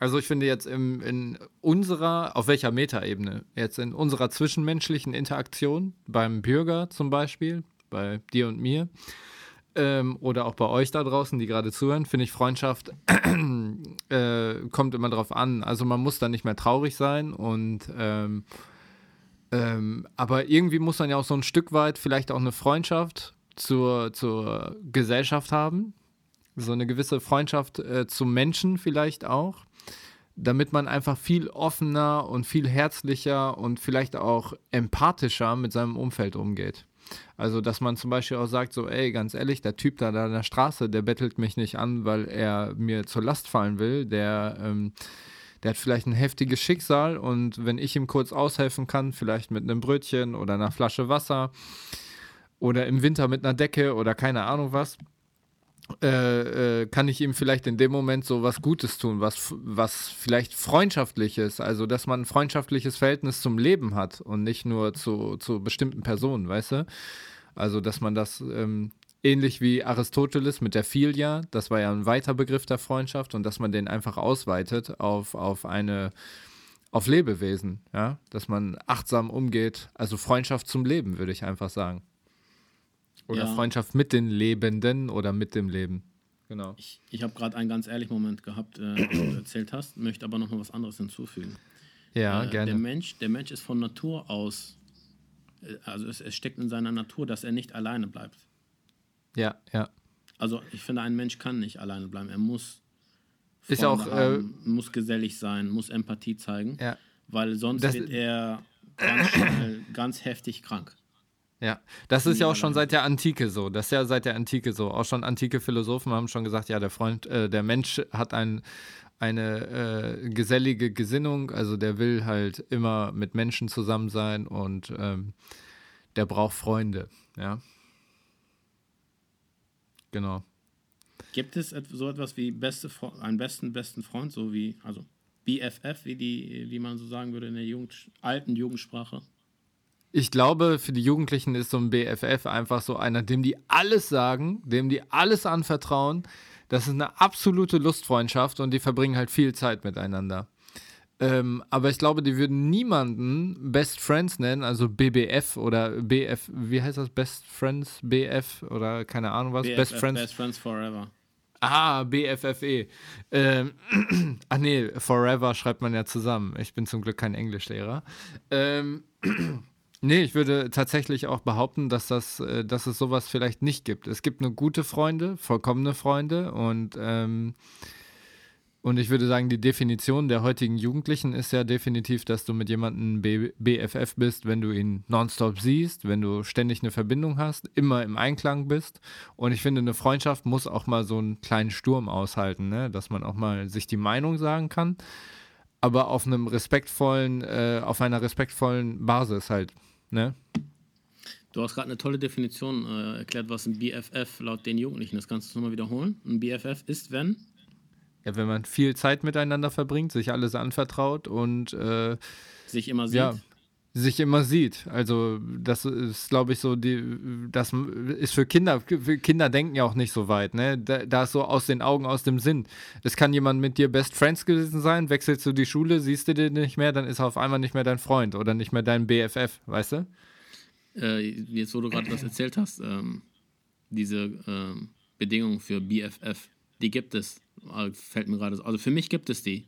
Also ich finde jetzt im, in unserer, auf welcher Metaebene? Jetzt in unserer zwischenmenschlichen Interaktion, beim Bürger zum Beispiel, bei dir und mir, ähm, oder auch bei euch da draußen, die gerade zuhören, finde ich Freundschaft äh, kommt immer drauf an. Also man muss da nicht mehr traurig sein und ähm, ähm, aber irgendwie muss man ja auch so ein Stück weit vielleicht auch eine Freundschaft zur, zur Gesellschaft haben. So eine gewisse Freundschaft äh, zum Menschen vielleicht auch damit man einfach viel offener und viel herzlicher und vielleicht auch empathischer mit seinem Umfeld umgeht. Also, dass man zum Beispiel auch sagt, so, ey, ganz ehrlich, der Typ da an der Straße, der bettelt mich nicht an, weil er mir zur Last fallen will, der, ähm, der hat vielleicht ein heftiges Schicksal und wenn ich ihm kurz aushelfen kann, vielleicht mit einem Brötchen oder einer Flasche Wasser oder im Winter mit einer Decke oder keine Ahnung was, äh, äh, kann ich ihm vielleicht in dem Moment so was Gutes tun, was, was vielleicht freundschaftliches, also dass man ein freundschaftliches Verhältnis zum Leben hat und nicht nur zu, zu bestimmten Personen, weißt du? Also, dass man das ähm, ähnlich wie Aristoteles mit der Philia, das war ja ein weiter Begriff der Freundschaft und dass man den einfach ausweitet auf, auf eine auf Lebewesen, ja, dass man achtsam umgeht, also Freundschaft zum Leben, würde ich einfach sagen. Oder ja. Freundschaft mit den Lebenden oder mit dem Leben. Genau. Ich, ich habe gerade einen ganz ehrlichen Moment gehabt, äh, was du erzählt hast, möchte aber noch mal was anderes hinzufügen. Ja, äh, gerne. Der Mensch, der Mensch ist von Natur aus, äh, also es, es steckt in seiner Natur, dass er nicht alleine bleibt. Ja, ja. Also ich finde, ein Mensch kann nicht alleine bleiben. Er muss ist auch haben, äh, muss gesellig sein, muss Empathie zeigen, ja. weil sonst wird er ganz, ganz heftig krank. Ja, das ist ja auch schon seit der Antike so. Das ist ja seit der Antike so. Auch schon antike Philosophen haben schon gesagt, ja, der Freund, äh, der Mensch hat ein, eine äh, gesellige Gesinnung, also der will halt immer mit Menschen zusammen sein und ähm, der braucht Freunde, ja. Genau. Gibt es so etwas wie beste einen besten besten Freund, so wie also BFF, wie die, wie man so sagen würde in der Jugend, alten Jugendsprache? Ich glaube, für die Jugendlichen ist so ein BFF einfach so einer, dem die alles sagen, dem die alles anvertrauen. Das ist eine absolute Lustfreundschaft und die verbringen halt viel Zeit miteinander. Ähm, aber ich glaube, die würden niemanden Best Friends nennen, also BBF oder BF, wie heißt das? Best Friends, BF oder keine Ahnung was? BFF, Best Friends. Best Friends Forever. Ah, BFFE. Ähm, ach nee, Forever schreibt man ja zusammen. Ich bin zum Glück kein Englischlehrer. Ähm, Nee, ich würde tatsächlich auch behaupten, dass, das, äh, dass es sowas vielleicht nicht gibt. Es gibt nur gute Freunde, vollkommene Freunde und, ähm, und ich würde sagen, die Definition der heutigen Jugendlichen ist ja definitiv, dass du mit jemandem B BFF bist, wenn du ihn nonstop siehst, wenn du ständig eine Verbindung hast, immer im Einklang bist. Und ich finde, eine Freundschaft muss auch mal so einen kleinen Sturm aushalten, ne? dass man auch mal sich die Meinung sagen kann, aber auf einem respektvollen, äh, auf einer respektvollen Basis halt. Ne? Du hast gerade eine tolle Definition äh, erklärt, was ein BFF laut den Jugendlichen ist. Kannst du es nochmal wiederholen? Ein BFF ist, wenn? Ja, wenn man viel Zeit miteinander verbringt, sich alles anvertraut und äh, sich immer sieht. Ja, sich immer sieht. Also das ist, glaube ich, so die, das ist für Kinder, für Kinder denken ja auch nicht so weit, ne? Da, da, ist so aus den Augen, aus dem Sinn. Das kann jemand mit dir Best Friends gewesen sein, wechselst du die Schule, siehst du den nicht mehr, dann ist er auf einmal nicht mehr dein Freund oder nicht mehr dein BFF, weißt du? Äh, jetzt, wo du gerade das erzählt hast, ähm, diese ähm, Bedingungen für BFF, die gibt es. Äh, fällt mir gerade so. Also für mich gibt es die.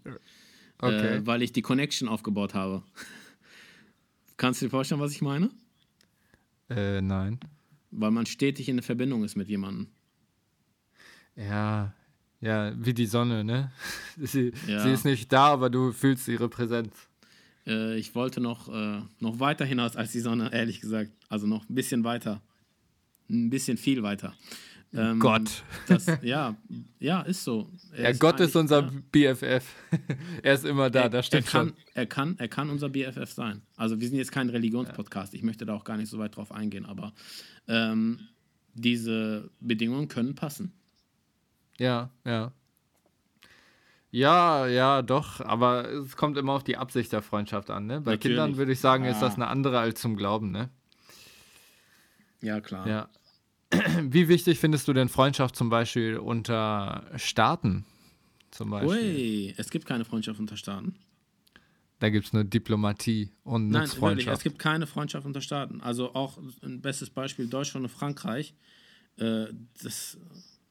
Okay. Äh, weil ich die Connection aufgebaut habe. Kannst du dir vorstellen, was ich meine? Äh, nein. Weil man stetig in der Verbindung ist mit jemandem. Ja, ja, wie die Sonne, ne? Sie, ja. sie ist nicht da, aber du fühlst ihre Präsenz. Äh, ich wollte noch, äh, noch weiter hinaus als die Sonne, ehrlich gesagt. Also noch ein bisschen weiter. Ein bisschen viel weiter. Ähm, Gott. Das, ja, ja, ist so. Er ja, ist Gott ist unser ja, BFF. er ist immer da, er, das stimmt er kann, schon. Er kann, er kann unser BFF sein. Also wir sind jetzt kein Religionspodcast. Ich möchte da auch gar nicht so weit drauf eingehen, aber ähm, diese Bedingungen können passen. Ja, ja. Ja, ja, doch, aber es kommt immer auf die Absicht der Freundschaft an. Ne? Bei Natürlich. Kindern würde ich sagen, ist das eine andere als zum Glauben. Ne? Ja, klar. Ja. Wie wichtig findest du denn Freundschaft zum Beispiel unter Staaten? zum Beispiel. Ui, es gibt keine Freundschaft unter Staaten. Da gibt es nur Diplomatie und Nein, wirklich, Nutzfreundschaft. es gibt keine Freundschaft unter Staaten. Also auch ein bestes Beispiel Deutschland und Frankreich. Äh, das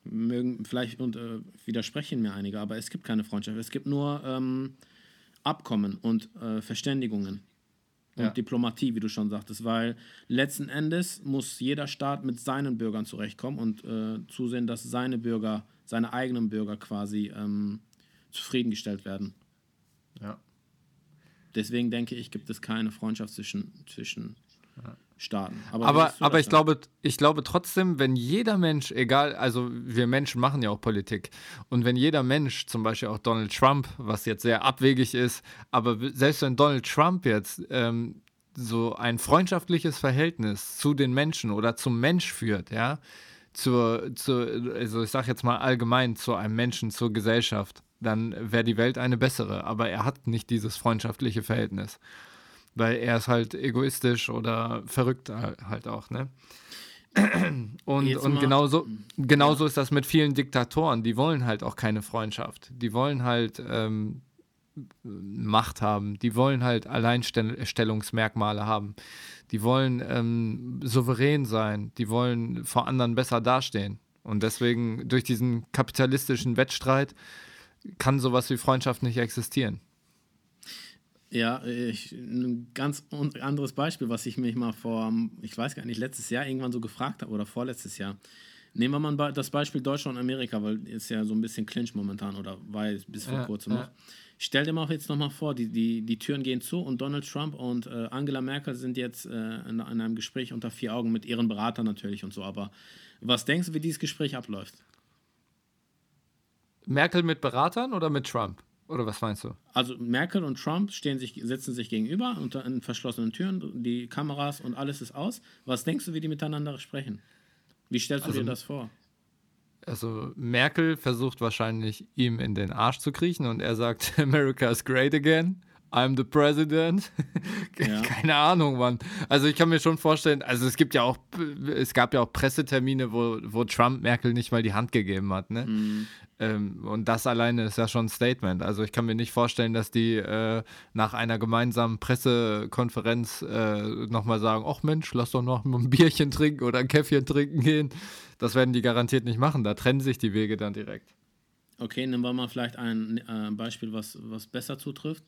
mögen vielleicht und, äh, widersprechen mir einige, aber es gibt keine Freundschaft. Es gibt nur ähm, Abkommen und äh, Verständigungen und Ja. Diplomatie, wie du schon sagtest, weil letzten Endes muss jeder Staat mit seinen Bürgern zurechtkommen und äh, zusehen, dass seine Bürger, seine eigenen Bürger quasi ähm, zufriedengestellt werden. ja. Deswegen denke ich, gibt es keine Freundschaft zwischen, zwischen Staaten. Wie Aber, aber das ich, glaube, ich glaube trotzdem, wenn jeder Mensch, egal, also wir Menschen machen ja auch Politik, und wenn jeder Mensch, zum Beispiel auch Donald Trump, was jetzt sehr abwegig ist, aber selbst wenn Donald Trump jetzt ähm, so ein freundschaftliches Verhältnis zu den Menschen oder zum Mensch führt, ja, zur, zur also ich sage jetzt mal allgemein zu einem Menschen, zur Gesellschaft, dann wäre die Welt eine bessere. Aber er hat nicht dieses freundschaftliche Verhältnis weil er ist halt egoistisch oder verrückt halt auch, ne? Und, Jetzt und genauso, genauso ist das mit vielen Diktatoren. Die wollen halt auch keine Freundschaft. Die wollen halt ähm, Macht haben. Die wollen halt Alleinstellungsmerkmale haben. Die wollen ähm, souverän sein. Die wollen vor anderen besser dastehen. Und deswegen, durch diesen kapitalistischen Wettstreit, kann sowas wie Freundschaft nicht existieren. Ja, ich, ein ganz anderes Beispiel, was ich mich mal vor, ich weiß gar nicht, letztes Jahr irgendwann so gefragt habe oder vorletztes Jahr. Nehmen wir mal das Beispiel Deutschland und Amerika, weil ist ja so ein bisschen Clinch momentan oder war es bis vor Ja, kurzem ja. noch. Stell dir mal jetzt nochmal vor, die, die, die Türen gehen zu und Donald Trump und äh, Angela Merkel sind jetzt äh, in, in einem Gespräch unter vier Augen mit ihren Beratern natürlich und so. Aber was denkst du, wie dieses Gespräch abläuft? Merkel mit Beratern oder mit Trump? Oder was meinst du? Also Merkel und Trump stehen sich, sitzen sich gegenüber unter verschlossenen Türen, die Kameras und alles ist aus. Was denkst du, wie die miteinander sprechen? Wie stellst du Also- dir das vor? Also Merkel versucht wahrscheinlich ihm in den Arsch zu kriechen und er sagt, America is great again. I'm the president. Ja. Keine Ahnung, Mann. Also ich kann mir schon vorstellen, also es gibt ja auch, es gab ja auch Pressetermine, wo, wo Trump Merkel nicht mal die Hand gegeben hat, ne? Mhm. Ähm, und das alleine ist ja schon ein Statement. Also ich kann mir nicht vorstellen, dass die äh, nach einer gemeinsamen Pressekonferenz äh, nochmal sagen, ach Mensch, lass doch noch ein Bierchen trinken oder ein Käffchen trinken gehen. Das werden die garantiert nicht machen. Da trennen sich die Wege dann direkt. Okay, nehmen wir mal vielleicht ein äh, Beispiel, was, was besser zutrifft.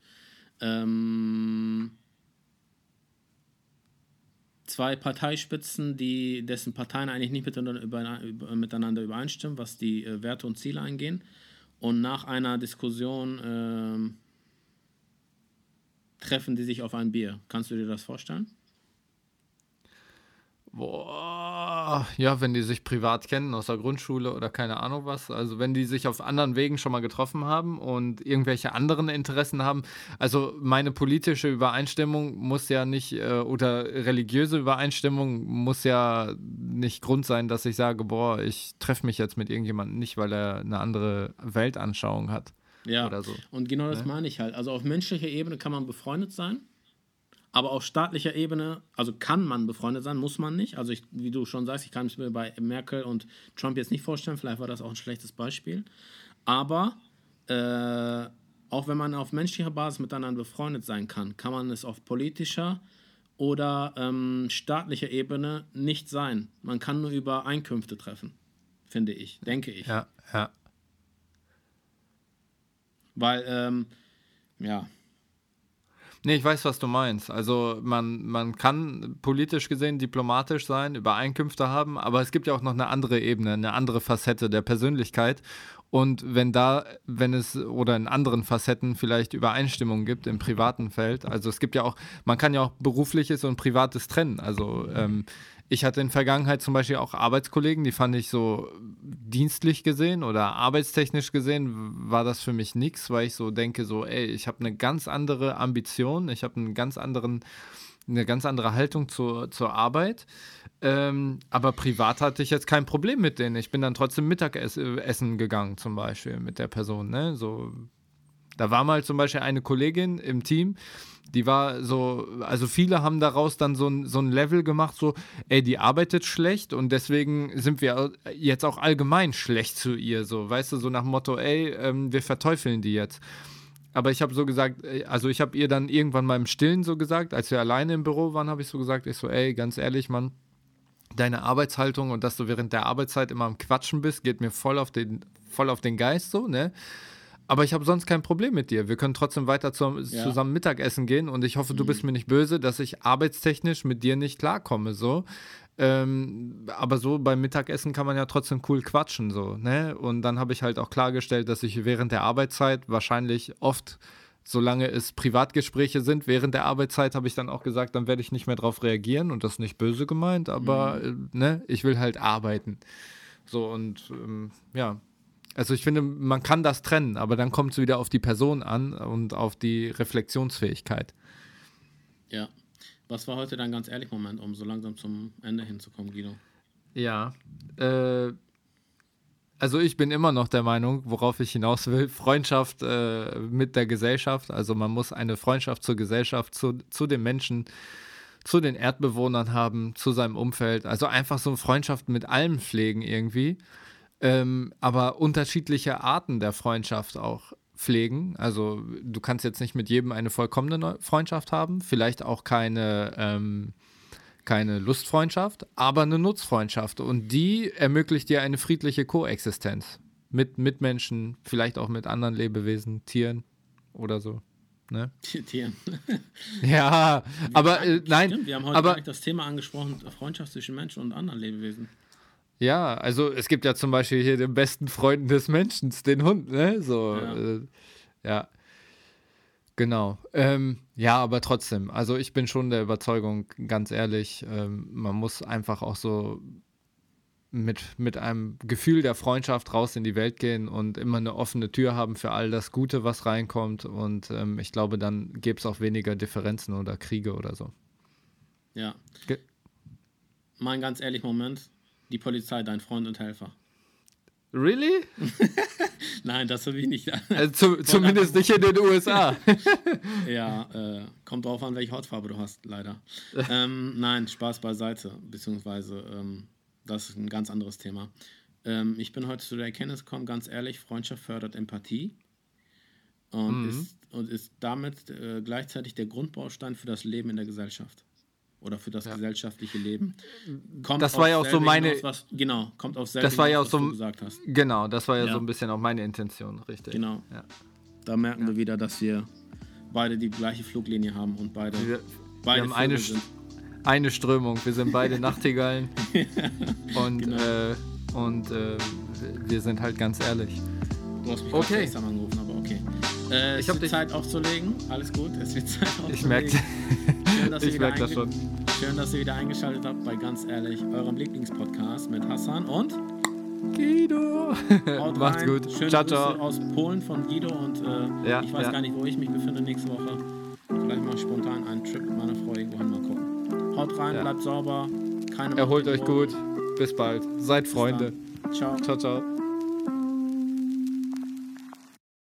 Ähm, zwei Parteispitzen, die, dessen Parteien eigentlich nicht miteinander, über, über, miteinander übereinstimmen, was die äh, Werte und Ziele eingehen. Und nach einer Diskussion ähm, treffen die sich auf ein Bier. Kannst du dir das vorstellen? Boah, ja, wenn die sich privat kennen aus der Grundschule oder keine Ahnung was. Also wenn die sich auf anderen Wegen schon mal getroffen haben und irgendwelche anderen Interessen haben. Also meine politische Übereinstimmung muss ja nicht, äh, oder religiöse Übereinstimmung muss ja nicht Grund sein, dass ich sage, boah, ich treffe mich jetzt mit irgendjemandem nicht, weil er eine andere Weltanschauung hat. Ja, Oder so. und genau das Ne? meine ich halt. Also auf menschlicher Ebene kann man befreundet sein, aber auf staatlicher Ebene, also kann man befreundet sein, muss man nicht. Also ich, wie du schon sagst, ich kann es mir bei Merkel und Trump jetzt nicht vorstellen, vielleicht war das auch ein schlechtes Beispiel. Aber äh, auch wenn man auf menschlicher Basis miteinander befreundet sein kann, kann man es auf politischer oder ähm, staatlicher Ebene nicht sein. Man kann nur über Einkünfte treffen, finde ich, denke ich. Ja, ja. Weil, ähm, ja, Nee, ich weiß, was du meinst. Also man, man kann politisch gesehen diplomatisch sein, Übereinkünfte haben, aber es gibt ja auch noch eine andere Ebene, eine andere Facette der Persönlichkeit. Und wenn da, wenn es oder in anderen Facetten vielleicht Übereinstimmungen gibt im privaten Feld, also es gibt ja auch, man kann ja auch berufliches und privates trennen. Also ähm, ich hatte in Vergangenheit zum Beispiel auch Arbeitskollegen, die fand ich so dienstlich gesehen oder arbeitstechnisch gesehen, war das für mich nichts, weil ich so denke, so, ey, ich habe eine ganz andere Ambition, ich habe einen ganz anderen, eine ganz andere Haltung zur, zur Arbeit. Ähm, aber privat hatte ich jetzt kein Problem mit denen. Ich bin dann trotzdem Mittagessen gegangen, zum Beispiel mit der Person, ne? So Da war mal zum Beispiel eine Kollegin im Team, die war so, also viele haben daraus dann so ein, so ein Level gemacht, so, ey, die arbeitet schlecht und deswegen sind wir jetzt auch allgemein schlecht zu ihr, so, weißt du, so nach Motto, ey, ähm, wir verteufeln die jetzt. Aber ich habe so gesagt, äh, also ich habe ihr dann irgendwann mal im Stillen so gesagt, als wir alleine im Büro waren, habe ich so gesagt, ich so, ey, ganz ehrlich, Mann, deine Arbeitshaltung und dass du während der Arbeitszeit immer am Quatschen bist, geht mir voll auf den, voll auf den Geist so, ne? Aber ich habe sonst kein Problem mit dir. Wir können trotzdem weiter zu, ja. zusammen Mittagessen gehen und ich hoffe, du mhm. bist mir nicht böse, dass ich arbeitstechnisch mit dir nicht klarkomme. So. Ähm, aber so beim Mittagessen kann man ja trotzdem cool quatschen. So, ne? Und dann habe ich halt auch klargestellt, dass ich während der Arbeitszeit wahrscheinlich oft, solange es Privatgespräche sind, während der Arbeitszeit habe ich dann auch gesagt, dann werde ich nicht mehr darauf reagieren und das ist nicht böse gemeint, aber mhm. äh, ne, ich will halt arbeiten. So und ähm, ja, also ich finde, man kann das trennen, aber dann kommt es wieder auf die Person an und auf die Reflexionsfähigkeit. Ja. Was war heute dein ganz ehrlich Moment, um so langsam zum Ende hinzukommen, Guido? Ja. Äh, also ich bin immer noch der Meinung, worauf ich hinaus will, Freundschaft äh, mit der Gesellschaft. Also man muss eine Freundschaft zur Gesellschaft, zu, zu den Menschen, zu den Erdbewohnern haben, zu seinem Umfeld. Also einfach so eine Freundschaft mit allem pflegen irgendwie ähm, aber unterschiedliche Arten der Freundschaft auch pflegen. Also du kannst jetzt nicht mit jedem eine vollkommene Freundschaft haben, vielleicht auch keine, ähm, keine Lustfreundschaft, aber eine Nutzfreundschaft. Und die ermöglicht dir eine friedliche Koexistenz mit Mitmenschen, vielleicht auch mit anderen Lebewesen, Tieren oder so. Ne? Tieren. ja, aber äh, nein. Stimmt, wir haben heute aber, das Thema angesprochen, Freundschaft zwischen Menschen und anderen Lebewesen. Ja, also es gibt ja zum Beispiel hier den besten Freunden des Menschen, den Hund, ne? So, ja. Äh, ja. Genau. Ähm, ja, aber trotzdem, also ich bin schon der Überzeugung, ganz ehrlich, ähm, man muss einfach auch so mit, mit einem Gefühl der Freundschaft raus in die Welt gehen und immer eine offene Tür haben für all das Gute, was reinkommt. Und ähm, ich glaube, dann gäbe es auch weniger Differenzen oder Kriege oder so. Ja. Ge mein ganz ehrlich Moment, die Polizei, dein Freund und Helfer. Really? Nein, das habe ich nicht. Also zu, zumindest nicht in den USA. ja, äh, kommt drauf an, welche Hautfarbe du hast, leider. ähm, nein, Spaß beiseite, beziehungsweise ähm, das ist ein ganz anderes Thema. Ähm, ich bin heute zu der Erkenntnis gekommen, ganz ehrlich, Freundschaft fördert Empathie und, mhm. ist, und ist damit äh, gleichzeitig der Grundbaustein für das Leben in der Gesellschaft oder für das ja. gesellschaftliche Leben. Kommt das war ja auch so meine. Hinaus, was, genau, kommt auf das war ja auch so, gesagt hast. Genau, das war ja, ja, so ein bisschen auch meine Intention, richtig. Genau. Ja. Da merken wir wieder, dass wir beide die gleiche Fluglinie haben und beide. Wir, beide wir haben eine, sind. eine Strömung. Wir sind beide Nachtigallen. und genau. äh, und äh, wir sind halt ganz ehrlich. Du hast mich okay. Äh, ich habe die Zeit aufzulegen. Alles gut, es wird Zeit aufzulegen. Ich merke ich merke das schon. Schön, dass ihr wieder eingeschaltet habt bei Ganz Ehrlich, eurem Lieblingspodcast mit Hassan und Guido. Macht's rein. gut. Schöne ciao, ciao. aus Polen von Guido und äh, ja, ich weiß ja. gar nicht, wo ich mich befinde nächste Woche. Vielleicht mal spontan einen Trip mit meiner Frau irgendwo hin mal gucken. Haut rein, ja. bleibt sauber. Keine Erholt euch gut. Bis bald. Seid Freunde. Ciao. Ciao, ciao.